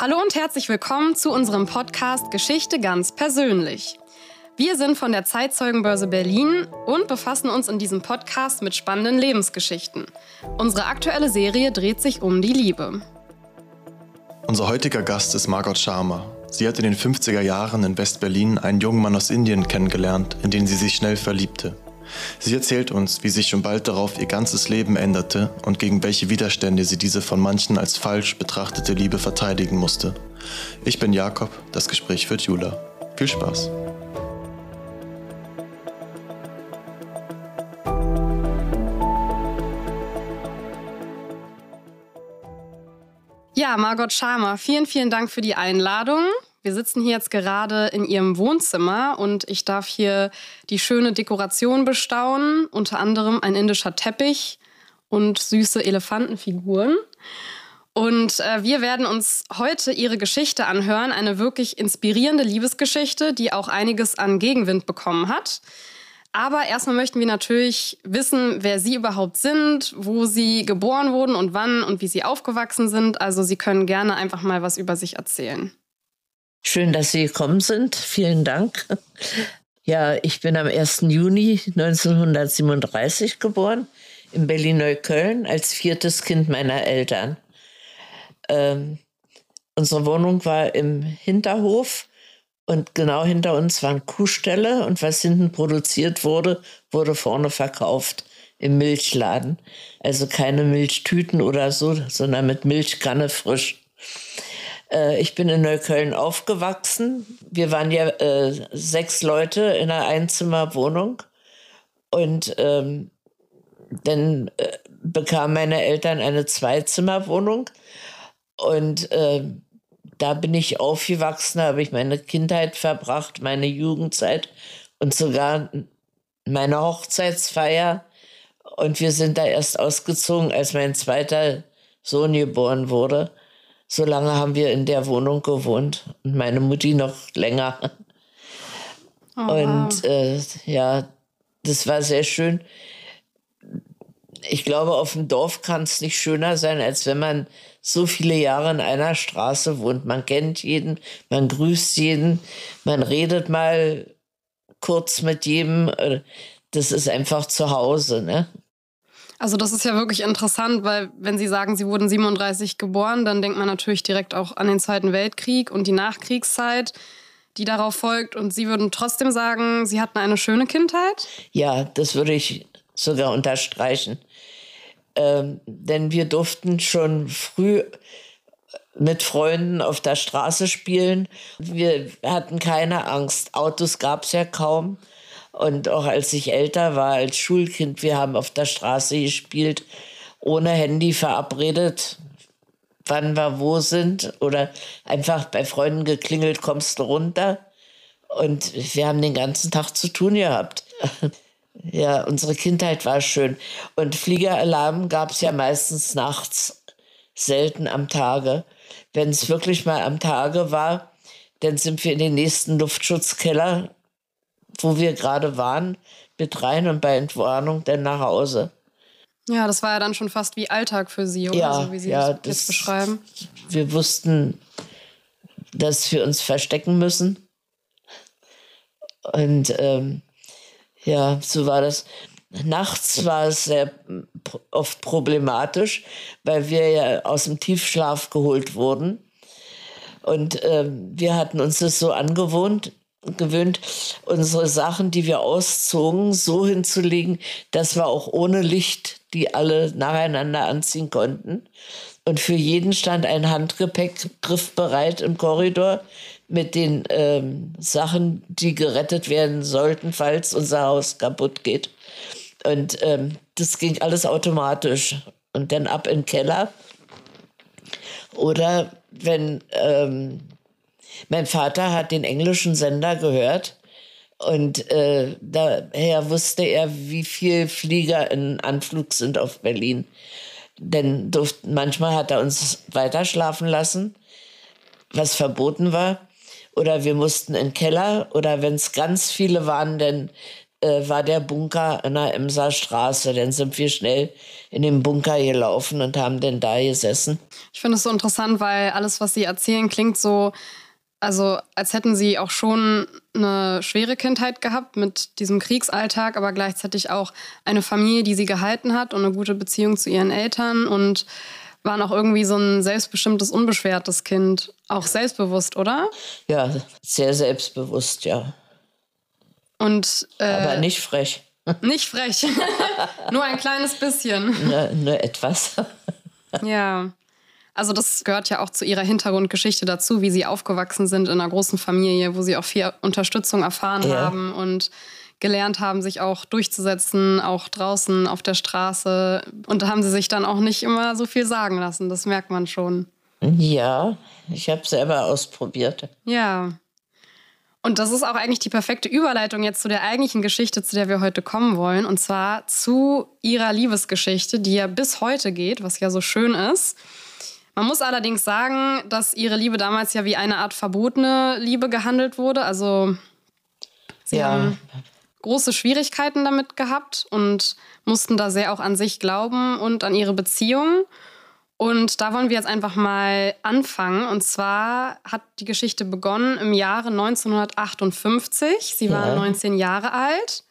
Hallo und herzlich willkommen zu unserem Podcast Geschichte ganz persönlich. Wir sind von der Zeitzeugenbörse Berlin und befassen uns in diesem Podcast mit spannenden Lebensgeschichten. Unsere aktuelle Serie dreht sich um die Liebe. Unser heutiger Gast ist Margot Sharma. Sie hat in den 50er Jahren in West-Berlin einen jungen Mann aus Indien kennengelernt, in den sie sich schnell verliebte. Sie erzählt uns, wie sich schon bald darauf ihr ganzes Leben änderte und gegen welche Widerstände sie diese von manchen als falsch betrachtete Liebe verteidigen musste. Ich bin Jakob, das Gespräch führt Jula. Viel Spaß! Ja, Margot Schamer, vielen, vielen Dank für die Einladung. Wir sitzen hier jetzt gerade in Ihrem Wohnzimmer und ich darf hier die schöne Dekoration bestaunen, unter anderem ein indischer Teppich und süße Elefantenfiguren. Und äh, wir werden uns heute Ihre Geschichte anhören, eine wirklich inspirierende Liebesgeschichte, die auch einiges an Gegenwind bekommen hat. Aber erstmal möchten wir natürlich wissen, wer Sie überhaupt sind, wo Sie geboren wurden und wann und wie Sie aufgewachsen sind. Also Sie können gerne einfach mal was über sich erzählen. Schön, dass Sie gekommen sind. Vielen Dank. Ja, ich bin am 1. Juni 1937 geboren in Berlin-Neukölln als viertes Kind meiner Eltern. Ähm, unsere Wohnung war im Hinterhof und genau hinter uns war eine Kuhstelle und was hinten produziert wurde, wurde vorne verkauft im Milchladen. Also keine Milchtüten oder so, sondern mit Milchkanne frisch. Äh, ich bin in Neukölln aufgewachsen. Wir waren ja äh, sechs Leute in einer Einzimmerwohnung. Und ähm, dann äh, bekamen meine Eltern eine Zweizimmerwohnung. Und äh, da bin ich aufgewachsen, da habe ich meine Kindheit verbracht, meine Jugendzeit und sogar meine Hochzeitsfeier. Und wir sind da erst ausgezogen, als mein zweiter Sohn geboren wurde. So lange haben wir in der Wohnung gewohnt und meine Mutti noch länger. Oh, und äh, ja, das war sehr schön. Ich glaube, auf dem Dorf kann es nicht schöner sein, als wenn man so viele Jahre in einer Straße wohnt. Man kennt jeden, man grüßt jeden, man redet mal kurz mit jedem. Äh, das ist einfach zu Hause, ne? Also das ist ja wirklich interessant, weil wenn Sie sagen, Sie wurden 37 geboren, dann denkt man natürlich direkt auch an den Zweiten Weltkrieg und die Nachkriegszeit, die darauf folgt. Und Sie würden trotzdem sagen, Sie hatten eine schöne Kindheit? Ja, das würde ich sogar unterstreichen. Ähm, denn wir durften schon früh mit Freunden auf der Straße spielen. Wir hatten keine Angst. Autos gab es ja kaum. Und auch als ich älter war, als Schulkind, wir haben auf der Straße gespielt, ohne Handy verabredet, wann wir wo sind. Oder einfach bei Freunden geklingelt, kommst du runter. Und wir haben den ganzen Tag zu tun gehabt. ja, unsere Kindheit war schön. Und Fliegeralarm gab es ja meistens nachts, selten am Tage. Wenn es wirklich mal am Tage war, dann sind wir in den nächsten Luftschutzkeller wo wir gerade waren, mit rein und bei Entwarnung dann nach Hause. Ja, das war ja dann schon fast wie Alltag für Sie, oder? Ja, so wie Sie ja, das jetzt beschreiben. Wir wussten, dass wir uns verstecken müssen. Und ähm, ja, so war das. Nachts war es sehr oft problematisch, weil wir ja aus dem Tiefschlaf geholt wurden. Und ähm, wir hatten uns das so angewohnt, gewöhnt, unsere Sachen, die wir auszogen, so hinzulegen, dass wir auch ohne Licht die alle nacheinander anziehen konnten. Und für jeden stand ein Handgepäck griffbereit im Korridor mit den ähm, Sachen, die gerettet werden sollten, falls unser Haus kaputt geht. Und ähm, das ging alles automatisch. Und dann ab in den Keller. Oder wenn ähm, mein Vater hat den englischen Sender gehört und äh, daher wusste er, wie viele Flieger in Anflug sind auf Berlin. Denn durft, manchmal hat er uns weiter schlafen lassen, was verboten war. Oder wir mussten in den Keller. Oder wenn es ganz viele waren, dann äh, war der Bunker an der Emser Straße. Dann sind wir schnell in den Bunker gelaufen und haben dann da gesessen. Ich finde es so interessant, weil alles, was Sie erzählen, klingt so, also als hätten Sie auch schon eine schwere Kindheit gehabt mit diesem Kriegsalltag, aber gleichzeitig auch eine Familie, die Sie gehalten hat und eine gute Beziehung zu Ihren Eltern und waren auch irgendwie so ein selbstbestimmtes, unbeschwertes Kind. Auch selbstbewusst, oder? Ja, sehr selbstbewusst, ja. Und, äh, Aber nicht frech. Nicht frech. nur ein kleines bisschen. Nur, nur etwas. ja. Also das gehört ja auch zu ihrer Hintergrundgeschichte dazu, wie sie aufgewachsen sind in einer großen Familie, wo sie auch viel Unterstützung erfahren ja. haben und gelernt haben, sich auch durchzusetzen, auch draußen auf der Straße. Und da haben sie sich dann auch nicht immer so viel sagen lassen. Das merkt man schon. Ja, ich habe selber ausprobiert. Ja. Und das ist auch eigentlich die perfekte Überleitung jetzt zu der eigentlichen Geschichte, zu der wir heute kommen wollen. Und zwar zu ihrer Liebesgeschichte, die ja bis heute geht, was ja so schön ist. Man muss allerdings sagen, dass ihre Liebe damals ja wie eine Art verbotene Liebe gehandelt wurde. Also sie ja. haben große Schwierigkeiten damit gehabt und mussten da sehr auch an sich glauben und an ihre Beziehung. Und da wollen wir jetzt einfach mal anfangen. Und zwar hat die Geschichte begonnen im Jahre 1958. Sie waren ja. 19 Jahre alt.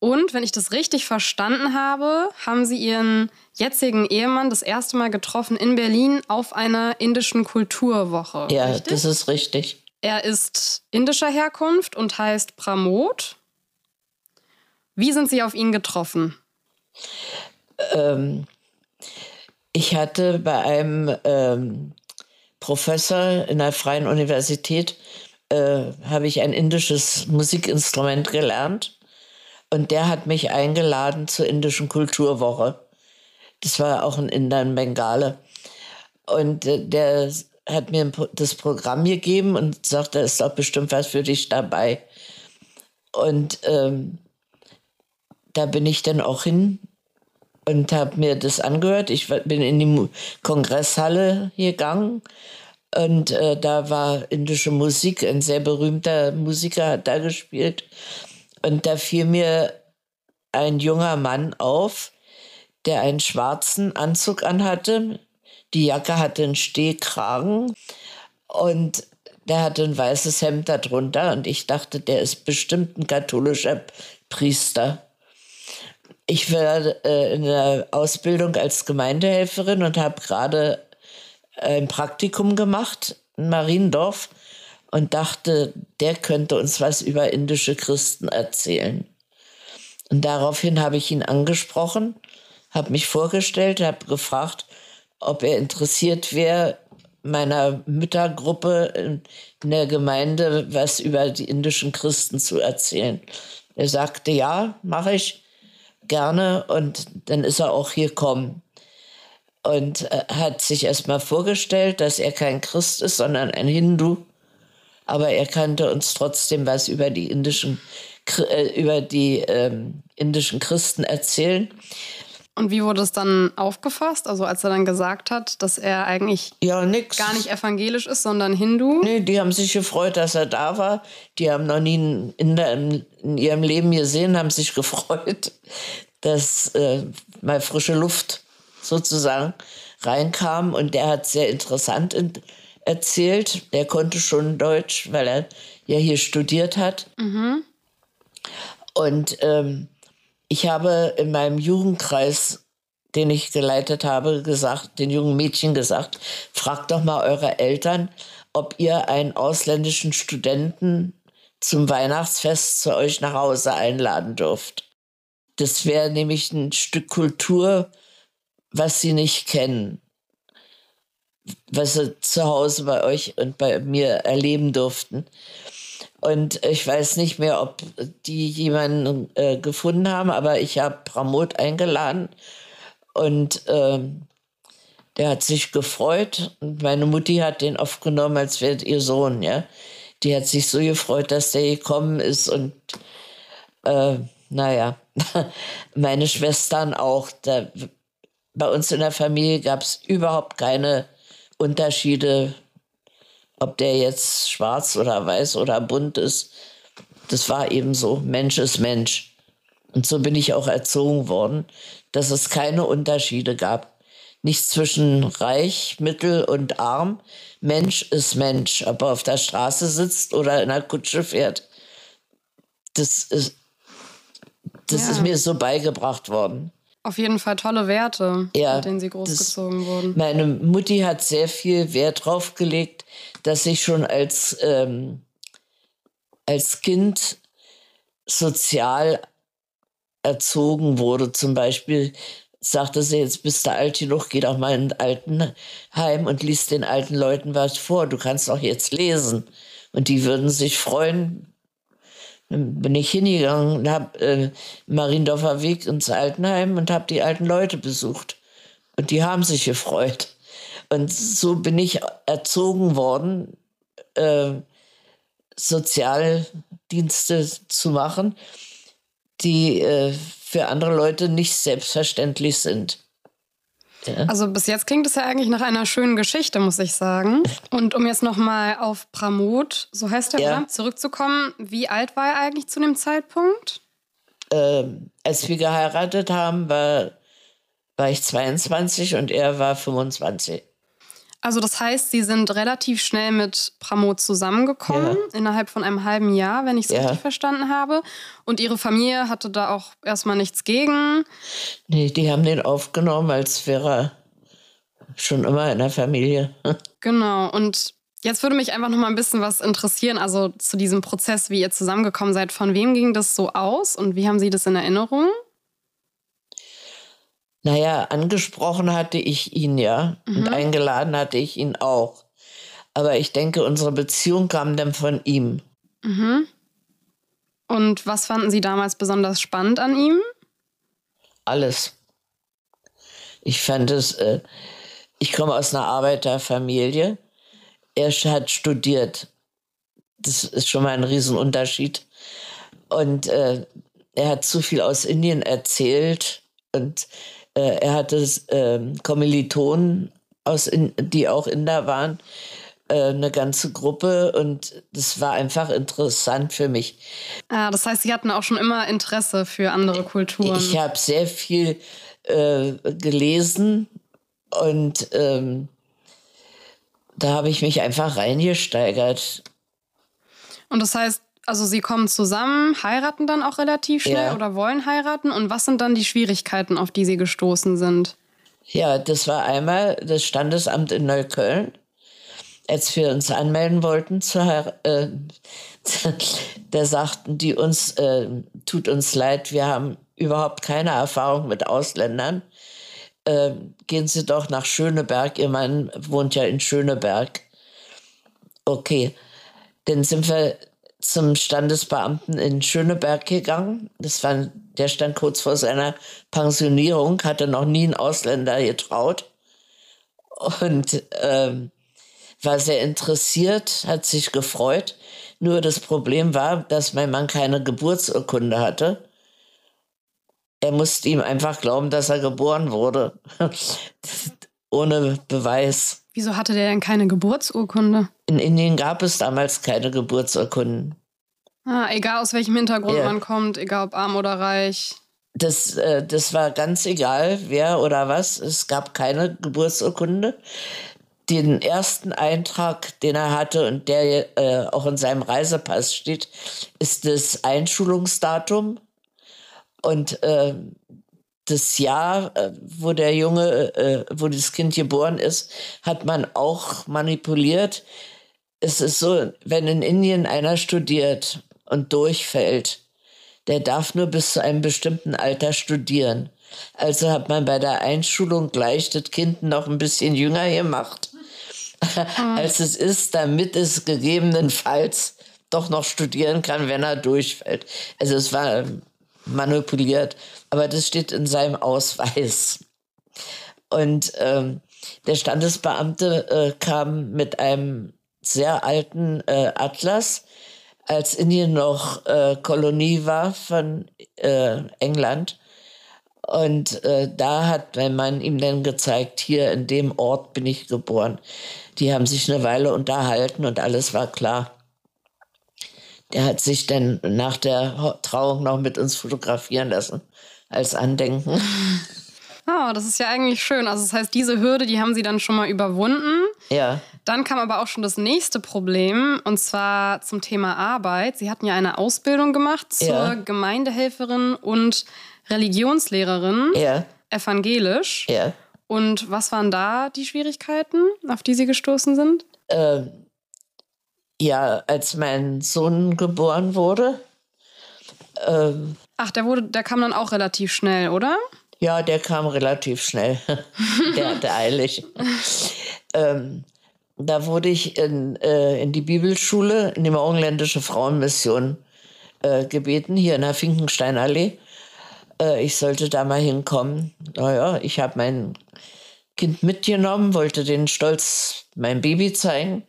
Und wenn ich das richtig verstanden habe, haben sie ihren jetzigen Ehemann das erste Mal getroffen in Berlin auf einer indischen Kulturwoche. Ja, richtig? das ist richtig. Er ist indischer Herkunft und heißt Pramod. Wie sind Sie auf ihn getroffen? Ähm, ich hatte bei einem ähm, Professor in der Freien Universität äh, habe ich ein indisches Musikinstrument gelernt und der hat mich eingeladen zur indischen Kulturwoche. Das war auch ein Inder in Bengale. Und äh, der hat mir das Programm gegeben und sagte, da ist doch bestimmt was für dich dabei. Und ähm, da bin ich dann auch hin und habe mir das angehört. Ich bin in die Kongresshalle gegangen und äh, da war indische Musik. Ein sehr berühmter Musiker hat da gespielt. Und da fiel mir ein junger Mann auf, der einen schwarzen Anzug anhatte. Die Jacke hatte einen Stehkragen und der hatte ein weißes Hemd darunter. Und ich dachte, der ist bestimmt ein katholischer Priester. Ich war äh, in der Ausbildung als Gemeindehelferin und habe gerade ein Praktikum gemacht in Mariendorf und dachte, der könnte uns was über indische Christen erzählen. Und daraufhin habe ich ihn angesprochen, habe mich vorgestellt, habe gefragt, ob er interessiert wäre, meiner Müttergruppe in der Gemeinde was über die indischen Christen zu erzählen. Er sagte, ja, mache ich gerne und dann ist er auch hier gekommen und äh, hat sich erstmal vorgestellt, dass er kein Christ ist, sondern ein Hindu aber er kannte uns trotzdem was über die indischen, äh, über die ähm, indischen Christen erzählen. Und wie wurde es dann aufgefasst? Also als er dann gesagt hat, dass er eigentlich ja, gar nicht evangelisch ist, sondern Hindu? Nee, die haben sich gefreut, dass er da war. Die haben noch nie einen Inder in, in ihrem Leben gesehen, haben sich gefreut, dass äh, mal frische Luft sozusagen reinkam. Und der hat sehr interessant erzählt. Der konnte schon Deutsch, weil er ja hier studiert hat. Mhm. Und ähm, ich habe in meinem Jugendkreis, den ich geleitet habe, gesagt, den jungen Mädchen gesagt, fragt doch mal eure Eltern, ob ihr einen ausländischen Studenten zum Weihnachtsfest zu euch nach Hause einladen dürft. Das wäre nämlich ein Stück Kultur, was sie nicht kennen was sie zu Hause bei euch und bei mir erleben durften. Und ich weiß nicht mehr, ob die jemanden äh, gefunden haben, aber ich habe Pramod eingeladen und äh, der hat sich gefreut und meine Mutti hat den aufgenommen, als wäre ihr Sohn, ja. Die hat sich so gefreut, dass der gekommen ist und äh, naja, meine Schwestern auch. Da, bei uns in der Familie gab es überhaupt keine Unterschiede, ob der jetzt schwarz oder weiß oder bunt ist, Das war eben so. Mensch ist Mensch. Und so bin ich auch erzogen worden, dass es keine Unterschiede gab. Nicht zwischen reich, mittel und arm. Mensch ist Mensch. Ob er auf der Straße sitzt oder in einer Kutsche fährt. Das ist, das ja. ist mir so beigebracht worden. Auf jeden Fall tolle Werte, ja, mit denen sie großgezogen wurden. Meine Mutti hat sehr viel Wert drauf gelegt, dass ich schon als, ähm, als Kind sozial erzogen wurde. Zum Beispiel sagte sie, jetzt bist du alt genug, geh doch mal in ein Altenheim und liest den alten Leuten was vor. Du kannst auch jetzt lesen. Und die würden sich freuen, dann bin ich hingegangen und habe äh, Mariendorfer Weg ins Altenheim und habe die alten Leute besucht. Und die haben sich gefreut. Und so bin ich erzogen worden, äh, Sozialdienste zu machen, die äh, für andere Leute nicht selbstverständlich sind. Ja. Also bis jetzt klingt es ja eigentlich nach einer schönen Geschichte, muss ich sagen. Und um jetzt nochmal auf Pramod, so heißt der, ja. zurückzukommen, wie alt war er eigentlich zu dem Zeitpunkt? Ähm, als wir geheiratet haben, war, war ich 22 und er war 25. Also das heißt, Sie sind relativ schnell mit Pramod zusammengekommen, ja. innerhalb von einem halben Jahr, wenn ich es ja. richtig verstanden habe. Und Ihre Familie hatte da auch erstmal nichts gegen. Nee, die haben den aufgenommen, als wäre er schon immer in der Familie. Genau. Und jetzt würde mich einfach noch mal ein bisschen was interessieren, also zu diesem Prozess, wie ihr zusammengekommen seid. Von wem ging das so aus und wie haben Sie das in Erinnerung? Naja, angesprochen hatte ich ihn ja mhm. und eingeladen hatte ich ihn auch. Aber ich denke, unsere Beziehung kam dann von ihm. Mhm. Und was fanden Sie damals besonders spannend an ihm? Alles. Ich fand es, äh, ich komme aus einer Arbeiterfamilie. Er hat studiert. Das ist schon mal ein Riesenunterschied. Und äh, er hat zu viel aus Indien erzählt und äh, er hatte äh, Kommilitonen, aus in, die auch Inder waren, äh, eine ganze Gruppe und das war einfach interessant für mich. Ah, das heißt, Sie hatten auch schon immer Interesse für andere Kulturen. Ich habe sehr viel äh, gelesen und ähm, da habe ich mich einfach reingesteigert. Und das heißt, also sie kommen zusammen, heiraten dann auch relativ schnell ja. oder wollen heiraten. Und was sind dann die Schwierigkeiten, auf die sie gestoßen sind? Ja, das war einmal das Standesamt in Neukölln. Als wir uns anmelden wollten, zu äh, da sagten die uns, äh, tut uns leid, wir haben überhaupt keine Erfahrung mit Ausländern. Äh, gehen Sie doch nach Schöneberg, Ihr Mann wohnt ja in Schöneberg. Okay, dann sind wir zum Standesbeamten in Schöneberg gegangen. Das war, der stand kurz vor seiner Pensionierung, hatte noch nie einen Ausländer getraut und ähm, war sehr interessiert, hat sich gefreut. Nur das Problem war, dass mein Mann keine Geburtsurkunde hatte. Er musste ihm einfach glauben, dass er geboren wurde. Ohne Beweis. Wieso hatte der denn keine Geburtsurkunde? In Indien gab es damals keine Geburtsurkunden. Ah, egal aus welchem Hintergrund ja. man kommt, egal ob arm oder reich. Das, äh, das war ganz egal, wer oder was. Es gab keine Geburtsurkunde. Den ersten Eintrag, den er hatte und der äh, auch in seinem Reisepass steht, ist das Einschulungsdatum. Und äh, das Jahr, äh, wo der Junge, äh, wo das Kind geboren ist, hat man auch manipuliert. Es ist so, wenn in Indien einer studiert und durchfällt, der darf nur bis zu einem bestimmten Alter studieren. Also hat man bei der Einschulung gleich das Kind noch ein bisschen jünger gemacht, mhm. als es ist, damit es gegebenenfalls doch noch studieren kann, wenn er durchfällt. Also es war manipuliert aber das steht in seinem Ausweis. Und ähm, der Standesbeamte äh, kam mit einem sehr alten äh, Atlas, als Indien noch äh, Kolonie war von äh, England. Und äh, da hat mein Mann ihm dann gezeigt, hier in dem Ort bin ich geboren. Die haben sich eine Weile unterhalten und alles war klar. Der hat sich dann nach der Trauung noch mit uns fotografieren lassen als Andenken. Oh, das ist ja eigentlich schön. Also das heißt, diese Hürde, die haben Sie dann schon mal überwunden. Ja. Dann kam aber auch schon das nächste Problem, und zwar zum Thema Arbeit. Sie hatten ja eine Ausbildung gemacht zur Ja. Gemeindehelferin und Religionslehrerin, Ja, evangelisch. ja. Und was waren da die Schwierigkeiten, auf die Sie gestoßen sind? Äh, ja, als mein Sohn geboren wurde, ähm, Ach, der wurde, der kam dann auch relativ schnell, oder? Ja, der kam relativ schnell. der hatte eilig. ähm, da wurde ich in, äh, in die Bibelschule, in die Morgenländische Frauenmission äh, gebeten, hier in der Finkensteinallee. Äh, ich sollte da mal hinkommen. Naja, ich habe mein Kind mitgenommen, wollte den stolz mein Baby zeigen.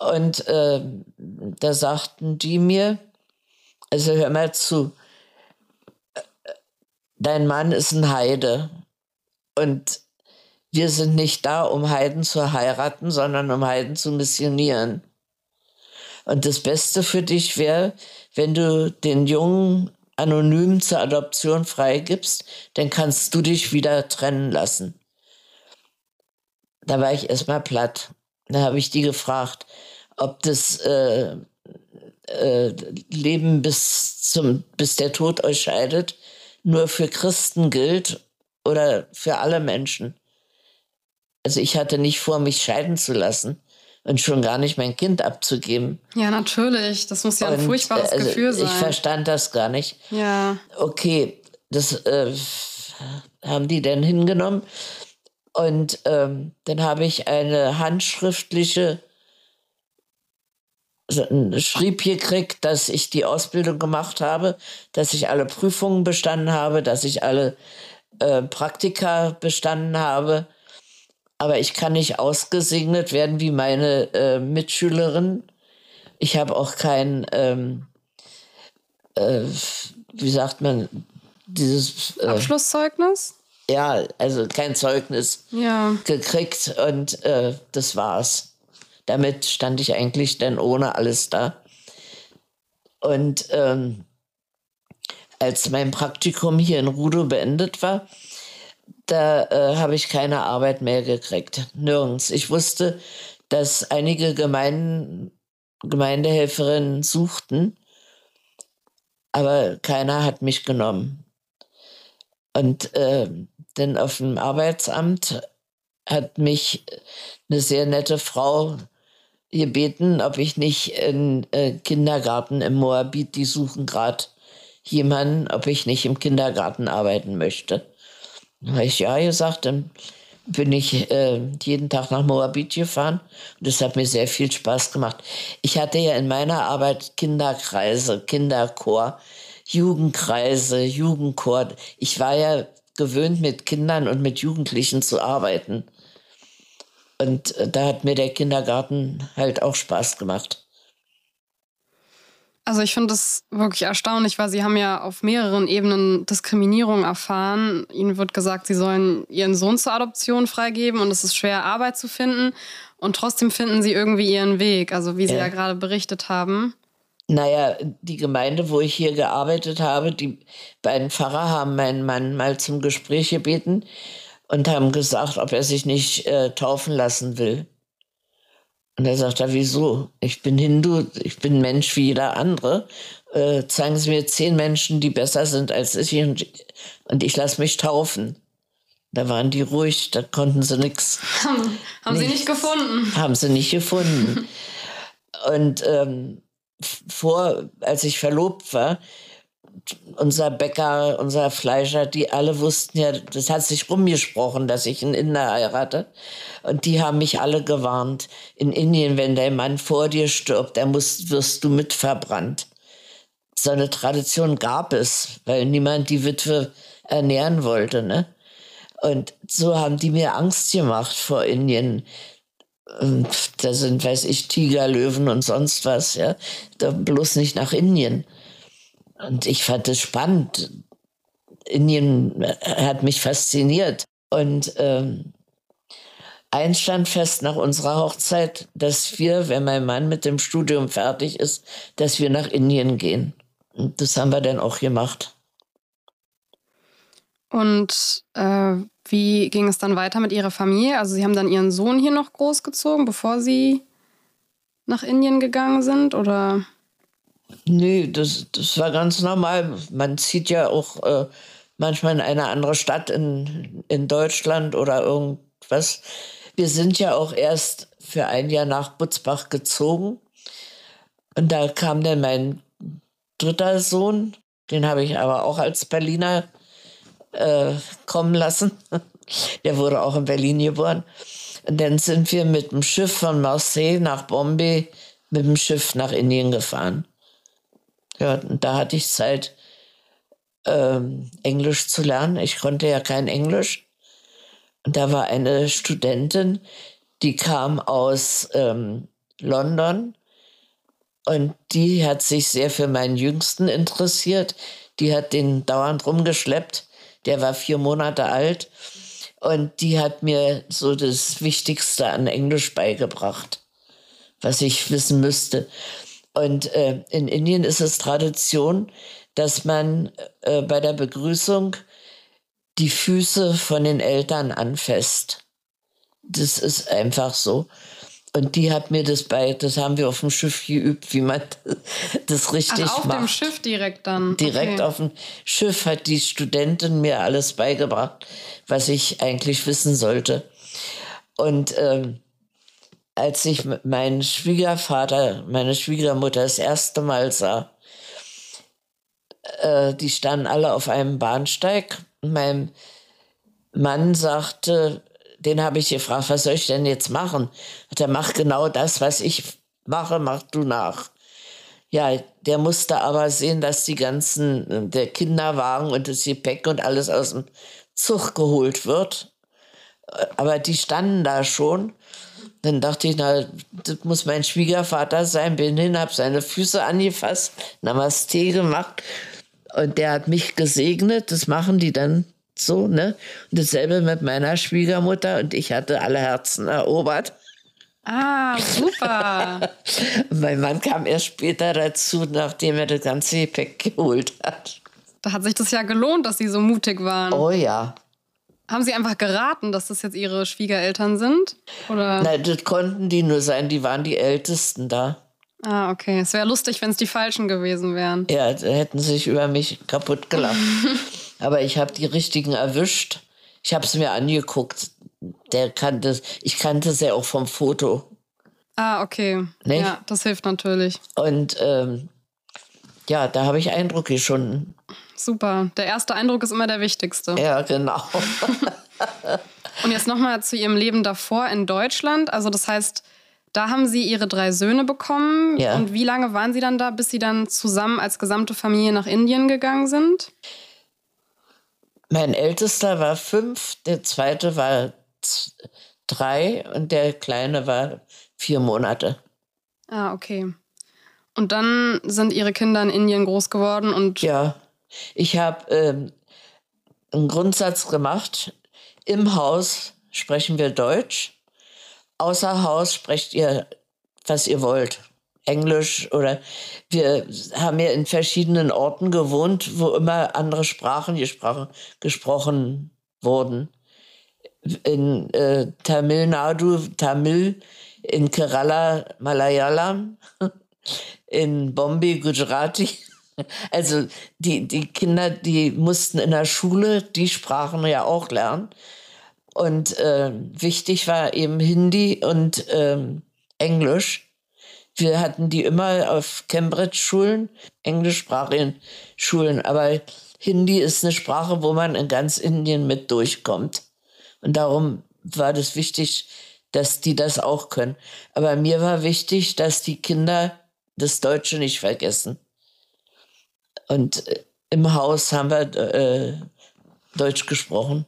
Und äh, da sagten die mir, also hör mal zu, dein Mann ist ein Heide und wir sind nicht da, um Heiden zu heiraten, sondern um Heiden zu missionieren. Und das Beste für dich wäre, wenn du den Jungen anonym zur Adoption freigibst, dann kannst du dich wieder trennen lassen. Da war ich erstmal platt. Da habe ich die gefragt, ob das äh, äh, Leben bis, zum, bis der Tod euch scheidet nur für Christen gilt oder für alle Menschen. Also ich hatte nicht vor, mich scheiden zu lassen und schon gar nicht mein Kind abzugeben. Ja, natürlich. Das muss ja ein Und, furchtbares äh, also Gefühl sein. Ich verstand das gar nicht. ja. Okay, das äh, haben die dann hingenommen. Und ähm, dann habe ich eine handschriftliche ein schrieb gekriegt, dass ich die Ausbildung gemacht habe, dass ich alle Prüfungen bestanden habe, dass ich alle äh, Praktika bestanden habe. Aber ich kann nicht ausgesegnet werden wie meine äh, Mitschülerin. Ich habe auch kein, ähm, äh, wie sagt man, dieses, äh, Abschlusszeugnis? ja, also kein Zeugnis Ja. gekriegt und äh, das war's. Damit stand ich eigentlich dann ohne alles da. Und ähm, als mein Praktikum hier in Rudo beendet war, da äh, habe ich keine Arbeit mehr gekriegt. Nirgends. Ich wusste, dass einige Gemeinden, Gemeindehelferinnen suchten, aber keiner hat mich genommen. Und äh, dann auf dem Arbeitsamt hat mich eine sehr nette Frau gebeten, ob ich nicht in äh, Kindergarten im Moabit, die suchen gerade jemanden, ob ich nicht im Kindergarten arbeiten möchte. Dann habe ich ja gesagt, dann bin ich äh, jeden Tag nach Moabit gefahren und das hat mir sehr viel Spaß gemacht. Ich hatte ja in meiner Arbeit Kinderkreise, Kinderchor, Jugendkreise, Jugendchor. Ich war ja gewöhnt, mit Kindern und mit Jugendlichen zu arbeiten. Und da hat mir der Kindergarten halt auch Spaß gemacht. Also ich finde das wirklich erstaunlich, weil Sie haben ja auf mehreren Ebenen Diskriminierung erfahren. Ihnen wird gesagt, Sie sollen Ihren Sohn zur Adoption freigeben und es ist schwer, Arbeit zu finden. Und trotzdem finden Sie irgendwie Ihren Weg, also wie Sie Ja. ja gerade berichtet haben. Naja, die Gemeinde, wo ich hier gearbeitet habe, die beiden Pfarrer haben meinen Mann mal zum Gespräch gebeten und haben gesagt, ob er sich nicht äh, taufen lassen will. Und er sagt, wieso? Ich bin Hindu, ich bin Mensch wie jeder andere. Äh, zeigen Sie mir zehn Menschen, die besser sind als ich und, und ich lasse mich taufen. Da waren die ruhig, da konnten sie nichts Haben, haben Sie Nichts. nicht gefunden? haben sie nicht gefunden. Und ähm, vor, als ich verlobt war, unser Bäcker, unser Fleischer, die alle wussten ja, das hat sich rumgesprochen, dass ich einen Inder heirate. Und die haben mich alle gewarnt. In Indien, wenn der Mann vor dir stirbt, dann musst, wirst du mit verbrannt. So eine Tradition gab es, weil niemand die Witwe ernähren wollte. Ne? Und so haben die mir Angst gemacht vor Indien. Und da sind, weiß ich, Tiger, Löwen und sonst was, ja. Da bloß nicht nach Indien. Und ich fand es spannend. Indien hat mich fasziniert. Und ähm, Eins stand fest nach unserer Hochzeit, dass wir, wenn mein Mann mit dem Studium fertig ist, dass wir nach Indien gehen. Und das haben wir dann auch gemacht. Und äh, wie ging es dann weiter mit Ihrer Familie? Also Sie haben dann Ihren Sohn hier noch großgezogen, bevor Sie nach Indien gegangen sind, oder? Nee, das, das war ganz normal. Man zieht ja auch äh, manchmal in eine andere Stadt in, in Deutschland oder irgendwas. Wir sind ja auch erst für ein Jahr nach Butzbach gezogen. Und da kam dann mein dritter Sohn, den habe ich aber auch als Berliner äh, kommen lassen. Der wurde auch in Berlin geboren. Und dann sind wir mit dem Schiff von Marseille nach Bombay mit dem Schiff nach Indien gefahren. Ja, da hatte ich Zeit, ähm, Englisch zu lernen. Ich konnte ja kein Englisch. Und da war eine Studentin, die kam aus ähm, London und die hat sich sehr für meinen Jüngsten interessiert. Die hat den dauernd rumgeschleppt. Der war vier Monate alt. Und die hat mir so das Wichtigste an Englisch beigebracht, was ich wissen müsste. Und äh, in Indien ist es Tradition, dass man äh, bei der Begrüßung die Füße von den Eltern anfasst. Das ist einfach so. Und die hat mir das bei, das haben wir auf dem Schiff geübt, wie man das richtig Ach, auf macht. dem Schiff direkt dann. Direkt okay. auf dem Schiff hat die Studentin mir alles beigebracht, was ich eigentlich wissen sollte. Und ähm, als ich meinen Schwiegervater, meine Schwiegermutter das erste Mal sah, äh, die standen alle auf einem Bahnsteig. Mein Mann sagte, den habe ich gefragt, was soll ich denn jetzt machen? Hat er macht genau das, was ich mache, mach du nach. Ja, der musste aber sehen, dass die ganzen, der Kinderwagen und das Gepäck und alles aus dem Zug geholt wird. Aber die standen da schon. Dann dachte ich, na, das muss mein Schwiegervater sein. Bin hin, habe seine Füße angefasst, Namaste gemacht. Und der hat mich gesegnet. Das machen die dann so, ne? Und dasselbe mit meiner Schwiegermutter. Und ich hatte alle Herzen erobert. Ah, super. mein Mann kam erst später dazu, nachdem er das ganze Gepäck geholt hat. Da hat sich das ja gelohnt, dass Sie so mutig waren. Oh ja. Haben Sie einfach geraten, dass das jetzt Ihre Schwiegereltern sind? Oder? Nein, das konnten die nur sein, die waren die Ältesten da. Ah, okay. Es wäre lustig, wenn es die Falschen gewesen wären. Ja, da hätten sie sich über mich kaputt gelacht. Aber ich habe die richtigen erwischt. Ich habe es mir angeguckt. Der kannte, ich kannte sie auch vom Foto. Ah, okay. Nicht? Ja, das hilft natürlich. Und ähm, ja, da habe ich Eindrücke schon. Super. Der erste Eindruck ist immer der wichtigste. Ja, genau. Und jetzt nochmal zu Ihrem Leben davor in Deutschland. Also das heißt, da haben Sie Ihre drei Söhne bekommen. Ja. Und wie lange waren Sie dann da, bis Sie dann zusammen als gesamte Familie nach Indien gegangen sind? mein Ältester war fünf, der zweite war drei und der kleine war vier Monate. Ah, okay. Und dann sind Ihre Kinder in Indien groß geworden und Ja, ich habe ähm, einen Grundsatz gemacht. Im Haus sprechen wir Deutsch. Außer Haus sprecht ihr, was ihr wollt. Englisch oder wir haben ja in verschiedenen Orten gewohnt, wo immer andere Sprachen gesprochen, gesprochen wurden. In äh, Tamil Nadu Tamil, in Kerala Malayalam, in Bombay Gujarati. Also die, die Kinder, die mussten in der Schule die Sprachen ja auch lernen. Und äh, wichtig war eben Hindi und ähm, Englisch. Wir hatten die immer auf Cambridge-Schulen, englischsprachigen Schulen. Aber Hindi ist eine Sprache, wo man in ganz Indien mit durchkommt. Und darum war das wichtig, dass die das auch können. Aber mir war wichtig, dass die Kinder das Deutsche nicht vergessen. Und äh, im Haus haben wir äh, Deutsch gesprochen.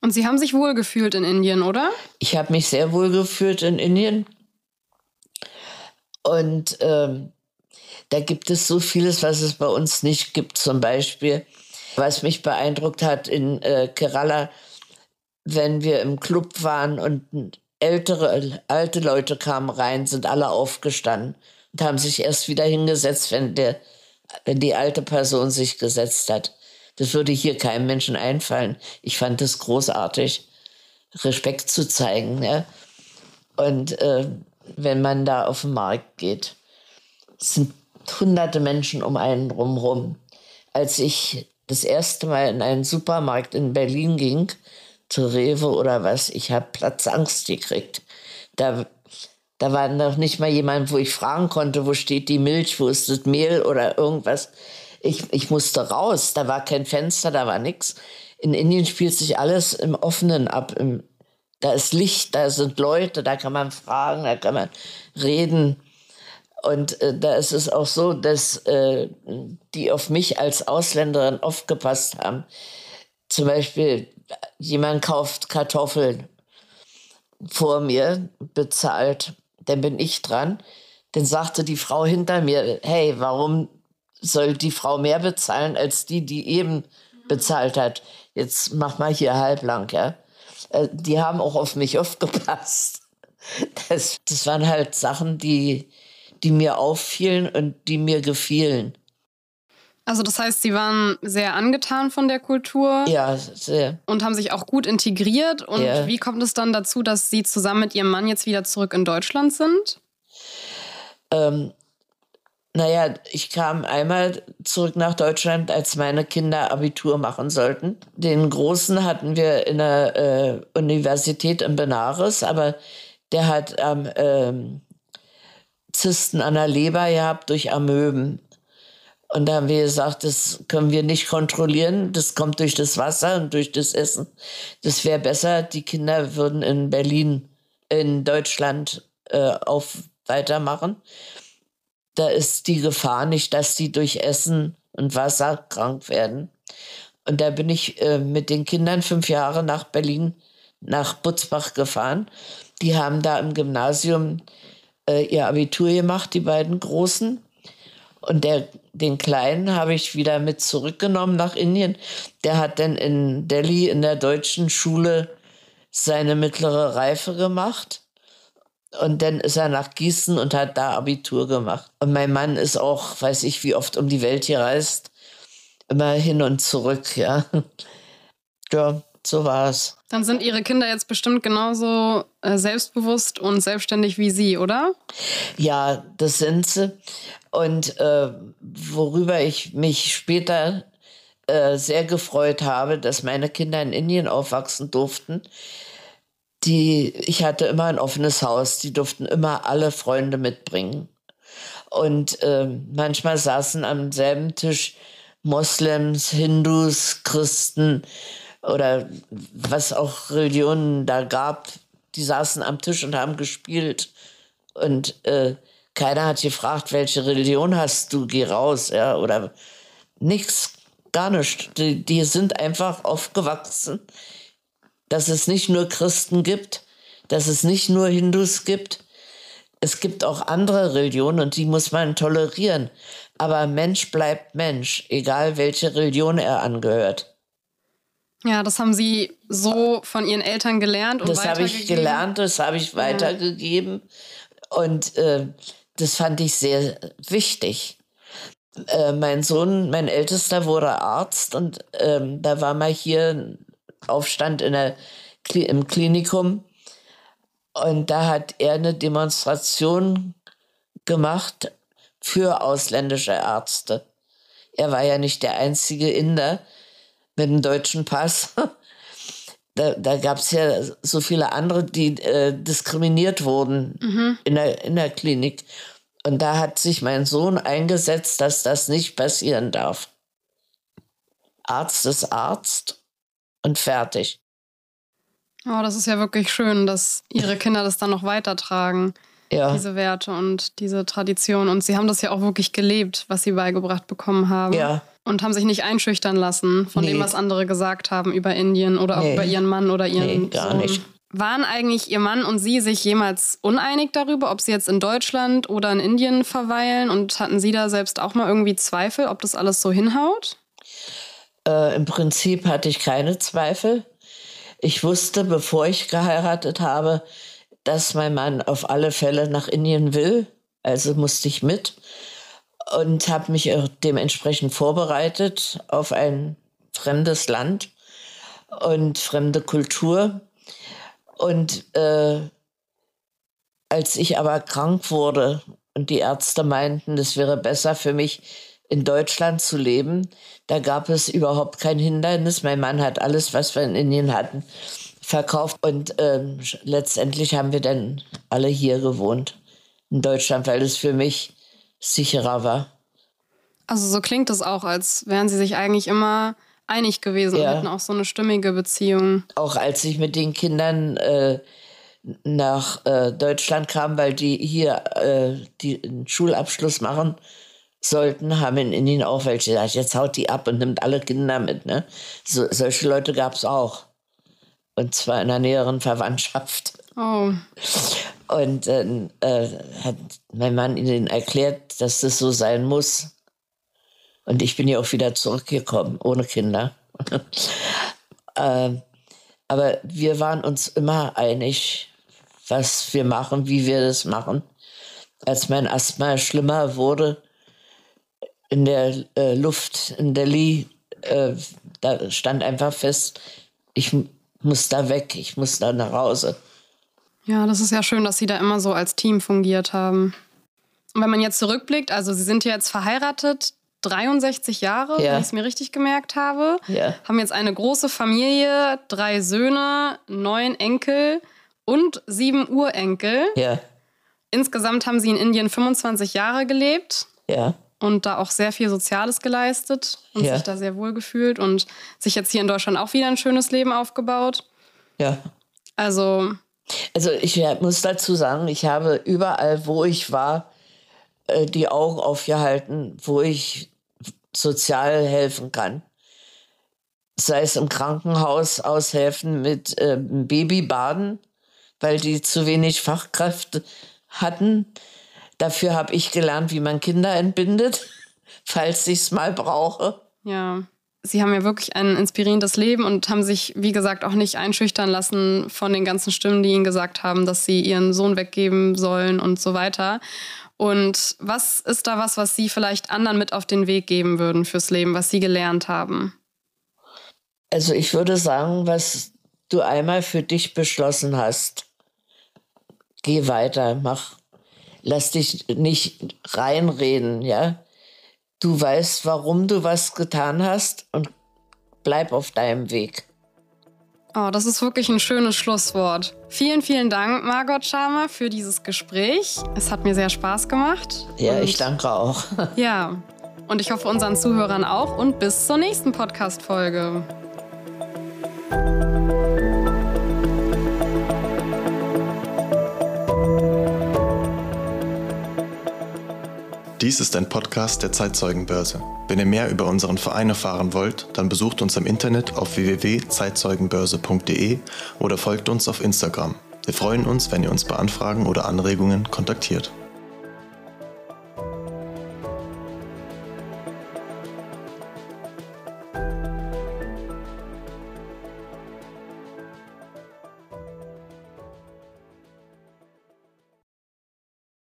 Und Sie haben sich wohlgefühlt in Indien, oder? Ich habe mich sehr wohl gefühlt in Indien. Und ähm, da gibt es so vieles, was es bei uns nicht gibt. Zum Beispiel, was mich beeindruckt hat in äh, Kerala, wenn wir im Club waren und ältere, alte Leute kamen rein, sind alle aufgestanden und haben sich erst wieder hingesetzt, wenn, der, wenn die alte Person sich gesetzt hat. Das würde hier keinem Menschen einfallen. Ich fand es großartig, Respekt zu zeigen. Ja? Und äh, wenn man da auf den Markt geht, sind hunderte Menschen um einen drumherum. Als ich das erste Mal in einen Supermarkt in Berlin ging, zu Rewe oder was, ich habe Platzangst gekriegt. Da, da war noch nicht mal jemand, wo ich fragen konnte, wo steht die Milch, wo ist das Mehl oder irgendwas. Ich, ich musste raus, da war kein Fenster, da war nichts. In Indien spielt sich alles im Offenen ab. Im, da ist Licht, da sind Leute, da kann man fragen, da kann man reden. Und äh, da ist es auch so, dass äh, die auf mich als Ausländerin aufgepasst haben. Zum Beispiel, jemand kauft Kartoffeln vor mir, bezahlt, dann bin ich dran. Dann sagte die Frau hinter mir, hey, warum soll die Frau mehr bezahlen als die, die eben bezahlt hat? Jetzt mach mal hier halblang, ja. Äh, die haben auch auf mich aufgepasst. Das, das waren halt Sachen, die, die mir auffielen und die mir gefielen. Also das heißt, Sie waren sehr angetan von der Kultur. Ja, sehr. Und haben sich auch gut integriert. Und ja. wie kommt es dann dazu, dass Sie zusammen mit Ihrem Mann jetzt wieder zurück in Deutschland sind? Ähm, naja, ich kam einmal zurück nach Deutschland, als meine Kinder Abitur machen sollten. Den Großen hatten wir in der äh, Universität in Benares, aber der hat ähm, ähm, Zysten an der Leber gehabt durch Amöben. Und da haben wir gesagt, das können wir nicht kontrollieren. Das kommt durch das Wasser und durch das Essen. Das wäre besser, die Kinder würden in Berlin, in Deutschland äh, auf weitermachen. Da ist die Gefahr nicht, dass die durch Essen und Wasser krank werden. Und da bin ich äh, mit den Kindern fünf Jahre nach Berlin, nach Butzbach gefahren. Die haben da im Gymnasium äh, ihr Abitur gemacht, die beiden Großen. Und der, den Kleinen habe ich wieder mit zurückgenommen nach Indien. Der hat dann in Delhi in der deutschen Schule seine mittlere Reife gemacht. Und dann ist er nach Gießen und hat da Abitur gemacht. Und mein Mann ist auch, weiß ich, wie oft um die Welt gereist. Immer hin und zurück, ja. Ja, so war es. Dann sind Ihre Kinder jetzt bestimmt genauso äh, selbstbewusst und selbstständig wie Sie, oder? Ja, das sind sie. Und äh, worüber ich mich später äh, sehr gefreut habe, dass meine Kinder in Indien aufwachsen durften. Die, ich hatte immer ein offenes Haus, die durften immer alle Freunde mitbringen. Und äh, manchmal saßen am selben Tisch Moslems, Hindus, Christen oder was auch Religionen da gab. Die saßen am Tisch und haben gespielt. Und äh, keiner hat gefragt, welche Religion hast du, geh raus, ja, oder nichts, gar nichts. Die, die sind einfach aufgewachsen, dass es nicht nur Christen gibt, dass es nicht nur Hindus gibt. Es gibt auch andere Religionen und die muss man tolerieren. Aber Mensch bleibt Mensch, egal welche Religion er angehört. Ja, das haben Sie so von Ihren Eltern gelernt und Das habe ich gelernt, das habe ich weitergegeben. Ja. Und äh, das fand ich sehr wichtig. Äh, mein Sohn, mein Ältester, wurde Arzt und ähm, da war mal hier ein Aufstand in der, im Klinikum und da hat er eine Demonstration gemacht für ausländische Ärzte. Er war ja nicht der einzige Inder mit dem deutschen Pass. da, da gab es ja so viele andere, die äh, diskriminiert wurden mhm. in, der, in der Klinik. Und da hat sich mein Sohn eingesetzt, dass das nicht passieren darf. Arzt ist Arzt und fertig. Oh, das ist ja wirklich schön, dass Ihre Kinder das dann noch weitertragen. Ja. Diese Werte und diese Tradition. Und Sie haben das ja auch wirklich gelebt, was Sie beigebracht bekommen haben. Ja. Und haben sich nicht einschüchtern lassen von nee. dem, was andere gesagt haben über Indien oder auch nee. über ihren Mann oder ihren nee, gar Sohn. nicht. Waren eigentlich Ihr Mann und Sie sich jemals uneinig darüber, ob Sie jetzt in Deutschland oder in Indien verweilen? Und hatten Sie da selbst auch mal irgendwie Zweifel, ob das alles so hinhaut? Äh, Im Prinzip hatte ich keine Zweifel. Ich wusste, bevor ich geheiratet habe, dass mein Mann auf alle Fälle nach Indien will. Also musste ich mit und habe mich dementsprechend vorbereitet auf ein fremdes Land und fremde Kultur. Und äh, als ich aber krank wurde und die Ärzte meinten, es wäre besser für mich, in Deutschland zu leben, da gab es überhaupt kein Hindernis. Mein Mann hat alles, was wir in Indien hatten, verkauft. Und ähm, letztendlich haben wir dann alle hier gewohnt, in Deutschland, weil es für mich sicherer war. Also so klingt es auch, als wären Sie sich eigentlich immer einig gewesen ja. und hätten auch so eine stimmige Beziehung. Auch als ich mit den Kindern äh, nach äh, Deutschland kam, weil die hier äh, die einen Schulabschluss machen sollten, haben in Indien auch welche gesagt, jetzt haut die ab und nimmt alle Kinder mit. Ne? So, solche Leute gab es auch. Und zwar in der näheren Verwandtschaft. Oh. Und dann äh, hat mein Mann ihnen erklärt, dass das so sein muss. Und ich bin ja auch wieder zurückgekommen, ohne Kinder. äh, aber wir waren uns immer einig, was wir machen, wie wir das machen. Als mein Asthma schlimmer wurde, in der äh, Luft in Delhi, äh, da stand einfach fest, ich muss da weg, ich muss da nach Hause. Ja, das ist ja schön, dass Sie da immer so als Team fungiert haben. Und wenn man jetzt zurückblickt, also Sie sind ja jetzt verheiratet, 63 Jahre, ja. wenn ich es mir richtig gemerkt habe. Ja. Haben jetzt eine große Familie, drei Söhne, neun Enkel und sieben Urenkel. Ja. Insgesamt haben sie in Indien 25 Jahre gelebt. Ja. Und da auch sehr viel Soziales geleistet und ja. sich da sehr wohl gefühlt und sich jetzt hier in Deutschland auch wieder ein schönes Leben aufgebaut. Ja. Also. Also ich muss dazu sagen, ich habe überall, wo ich war, äh, die Augen aufgehalten, wo ich sozial helfen kann sei es im Krankenhaus aushelfen mit äh, Babybaden weil die zu wenig Fachkräfte hatten. Dafür habe ich gelernt, wie man Kinder entbindet, falls ich es mal brauche. Ja. Sie haben ja wirklich ein inspirierendes Leben und haben sich, wie gesagt, auch nicht einschüchtern lassen von den ganzen Stimmen, die ihnen gesagt haben, dass sie ihren Sohn weggeben sollen und so weiter. Und was ist da was, was Sie vielleicht anderen mit auf den Weg geben würden fürs Leben, was Sie gelernt haben? Also ich würde sagen, was du einmal für dich beschlossen hast, geh weiter, mach, lass dich nicht reinreden, ja. Du weißt, warum du was getan hast und bleib auf deinem Weg. Oh, das ist wirklich ein schönes Schlusswort. Vielen, vielen Dank, Margot Sharma, für dieses Gespräch. Es hat mir sehr Spaß gemacht. Ja, ich danke auch. ja, und ich hoffe unseren Zuhörern auch und bis zur nächsten Podcast-Folge. Dies ist ein Podcast der Zeitzeugenbörse. Wenn ihr mehr über unseren Verein erfahren wollt, dann besucht uns im Internet auf www.zeitzeugenbörse.de oder folgt uns auf Instagram. Wir freuen uns, wenn ihr uns bei Anfragen oder Anregungen kontaktiert.